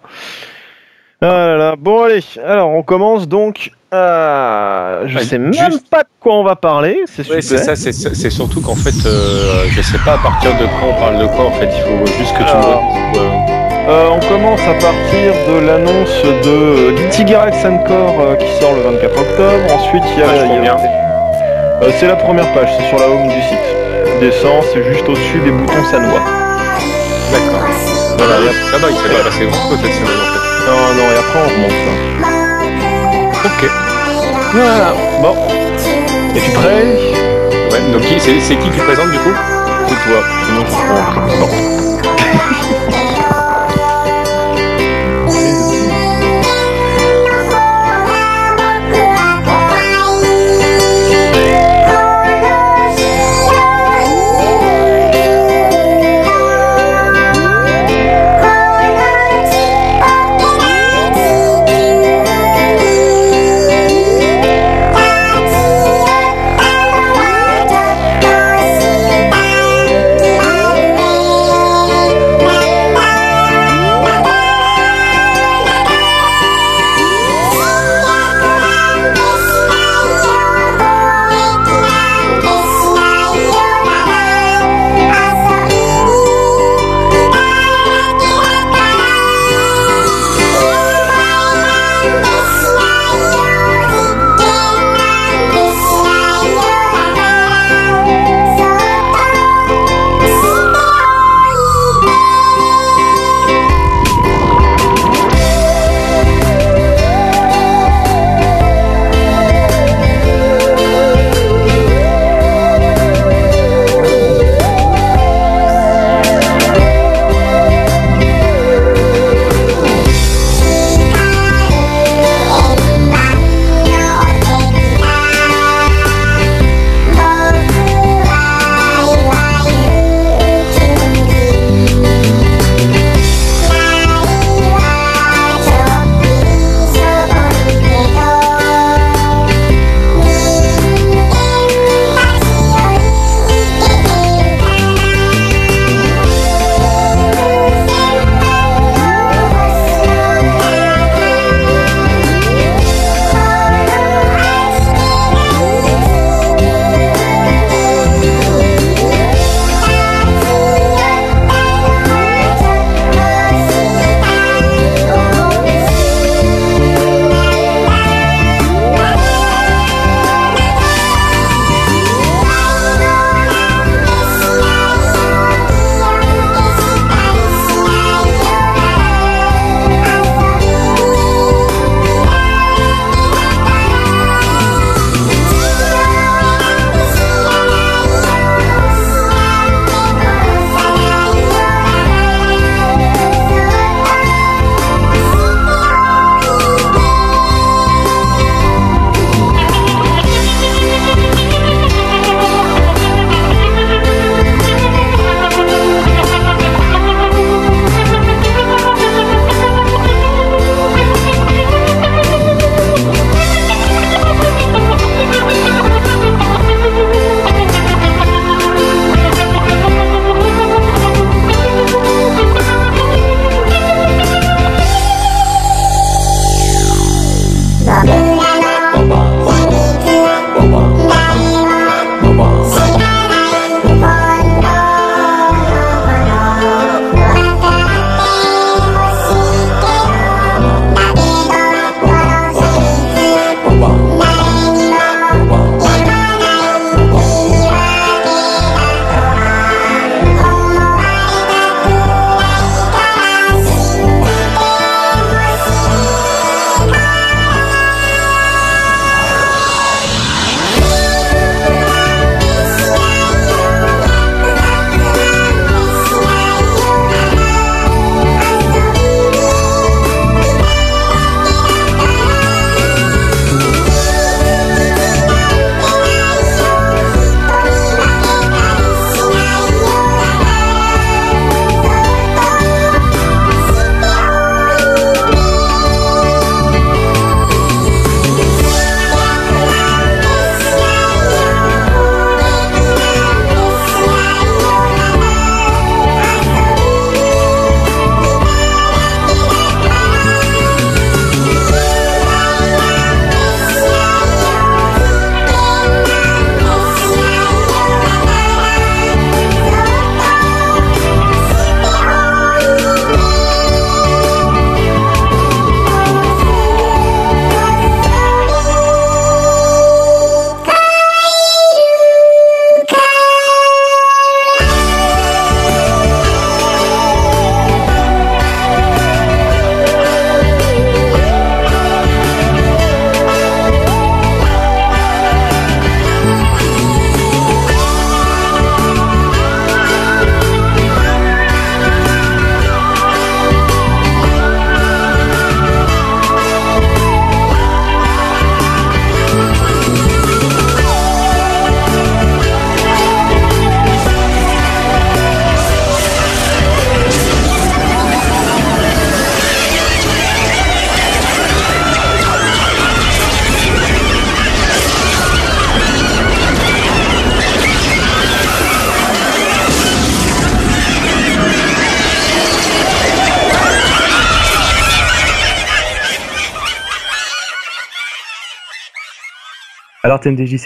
Speaker 2: Ah là là. Bon, allez, alors on commence donc. Je
Speaker 1: Ah,
Speaker 2: sais même
Speaker 1: juste-
Speaker 2: pas de quoi on va parler, c'est super.
Speaker 1: Ouais, c'est ça. C'est, c'est surtout qu'en fait, euh, je sais pas à partir de quand on parle de quoi. En fait, il faut juste que tu
Speaker 2: Alors.
Speaker 1: me euh,
Speaker 2: on commence à partir de l'annonce de Guilty Gear Encore qui sort le 24 octobre. Ensuite, il y a. Euh, c'est la première page, c'est sur la home du site. Tu descends, c'est juste au-dessus des boutons Sanois.
Speaker 1: D'accord.
Speaker 2: Voilà, y a-
Speaker 1: il s'est pas passé grand cette semaine, en fait.
Speaker 2: Non, non, et après on remonte ça.
Speaker 1: Ok.
Speaker 2: Voilà, bon. Es-tu prêt?
Speaker 1: Ouais. Donc, qui, c'est, c'est qui qui présente du coup?
Speaker 2: C'est toi, sinon je prends. Bon.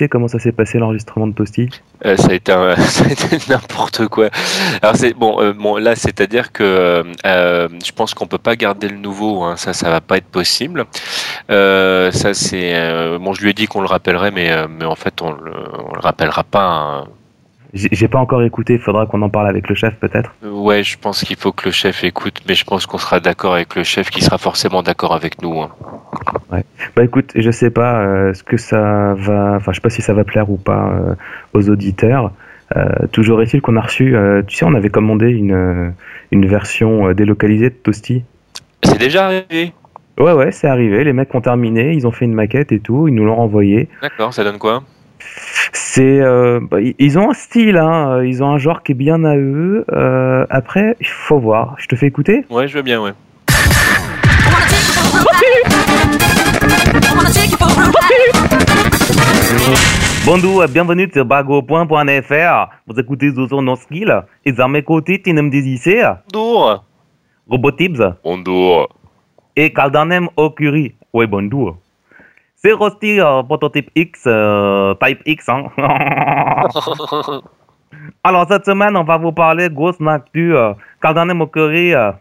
Speaker 3: Comment ça s'est passé l'enregistrement de Toasty
Speaker 1: Euh, ça a été n'importe quoi. Alors c'est bon, euh, bon là c'est-à-dire que euh, je pense qu'on peut pas garder le nouveau, hein, ça ça va pas être possible. Ça c'est bon, je lui ai dit qu'on le rappellerait, mais mais en fait on le, le rappellera pas. hein.
Speaker 3: J'ai pas encore écouté, faudra qu'on en parle avec le chef peut-être.
Speaker 1: Euh, Ouais, je pense qu'il faut que le chef écoute, mais je pense qu'on sera d'accord avec le chef, qui sera forcément d'accord avec nous. hein.
Speaker 3: Bah écoute, je sais pas euh, ce que ça va, enfin je sais pas si ça va plaire ou pas euh, aux auditeurs. Euh, toujours est-il qu'on a reçu, tu sais, on avait commandé une, une version délocalisée de Toasty.
Speaker 1: C'est déjà arrivé.
Speaker 3: Ouais ouais, c'est arrivé, les mecs ont terminé, ils ont fait une maquette et tout, ils nous l'ont renvoyé.
Speaker 1: D'accord, ça donne quoi?
Speaker 3: C'est, euh, bah, ils- ont un style, hein, euh, ils ont un genre qui est bien à eux. Euh, après, il faut voir. Je te fais écouter?
Speaker 1: Ouais, je veux bien, ouais.
Speaker 3: Bonjour, bienvenue sur bagopoint.fr. Vous écoutez Zozo No Skill. Et à mes côtés, Tinem Désissé,
Speaker 1: Bonjour.
Speaker 3: Robotibs
Speaker 1: Bonjour.
Speaker 3: et Caldanem Okuri. Ouais, bonjour. C'est Rusty euh, Prototype X, euh, Type X. Hein. alors, cette semaine, on va vous parler grosse actu. Euh, Caldanem Okuri. euh.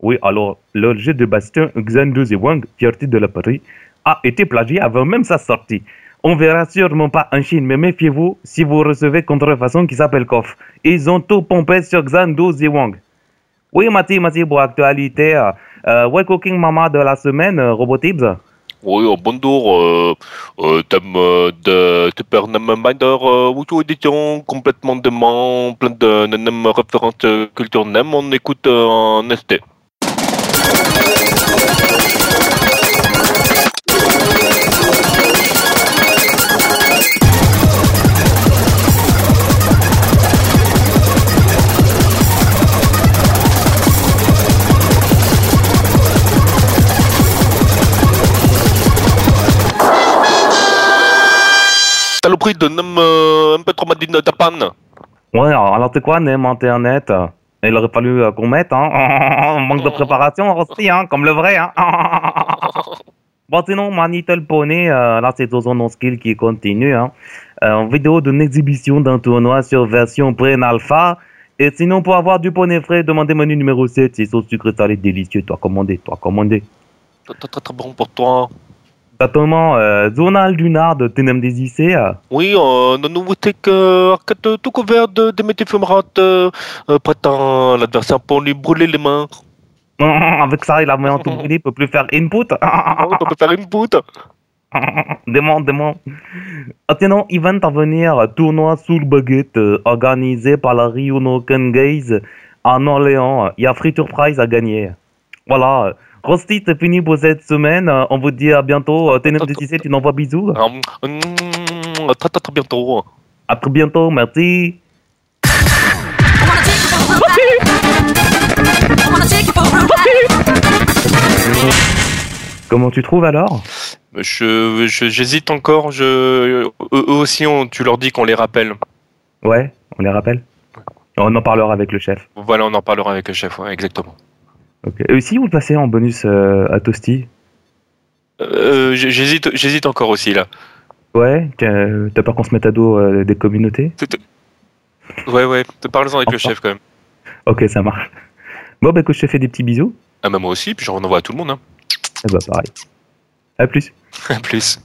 Speaker 3: Oui, alors, le jeu de Bastien Xandu Zewang, fierté de la Paris, a été plagié avant même sa sortie. On verra sûrement pas en Chine, mais méfiez-vous si vous recevez contrefaçon qui s'appelle KOF. Ils ont tout pompé sur Xandu Zewang. Oui, Mathieu, Mathieu, pour actualité, euh, Cooking Mama de la semaine, Robotibs.
Speaker 1: Oui, euh, bonjour. Euh, euh, euh, de Super Minder, euh, auto édition complètement dément, plein de, références culture NEM. On écoute en ST. de NEM euh, un peu trop de panne.
Speaker 3: Ouais, alors, c'est quoi, NEM Internet? Il aurait fallu euh, qu'on mette, hein Manque de préparation aussi, hein, comme le vrai, hein Bon, sinon, My Little Pony, euh, là, c'est Non Skill qui continue, hein. Euh, en vidéo d'une exhibition d'un tournoi sur version pré-alpha. Et sinon, pour avoir du poney frais, demandez menu numéro 7, c'est sauce sucré salé délicieux, toi commander, toi commander.
Speaker 1: Très, très, très, très bon pour toi.
Speaker 3: Exactement, euh, Zonal Dunard de Tenem des IC, euh,
Speaker 1: Oui, euh, la nouveauté que arcade tout couvert de, de métiers éphémérate euh, euh, prétend l'adversaire pour lui brûler les mains.
Speaker 3: avec ça, il a mis en tout brûlé, il peut plus faire input.
Speaker 1: Ah, on peut faire une boute.
Speaker 3: Demande, demande. Ah, sinon, event à venir, tournoi sous le baguette, euh, organisé par la Rio Noken Gaze en Orléans. Il y a Friture Prize à gagner. Voilà. Euh, Rusty, c'est fini pour cette semaine. Euh, On vous dit à bientôt. Euh, Ténèbres de Tissé, tu n'envoies bisous.
Speaker 1: Hum, hum, très, très, très bientôt.
Speaker 3: À très bientôt, merci. Comment tu trouves alors?
Speaker 1: Je, j'hésite encore. Je, eux, eux aussi, on, tu leur dis qu'on les rappelle.
Speaker 3: Ouais, on les rappelle? On en parlera avec le chef.
Speaker 1: Voilà, on en parlera avec le chef. ouais, exactement.
Speaker 3: Et si vous le passez en bonus euh, à Toasty
Speaker 1: Euh, j'hésite, j'hésite encore aussi là.
Speaker 3: Ouais, t'as t'as peur qu'on se mette à dos euh, des communautés
Speaker 1: Ouais, ouais. Parle-en avec le chef quand même.
Speaker 3: Ok, ça marche. Bon, bah écoute, je te fais des petits bisous.
Speaker 1: Ah, bah, moi aussi. Puis j'en envoie à tout le monde. Hein.
Speaker 3: Et bah pareil. À plus.
Speaker 1: À plus.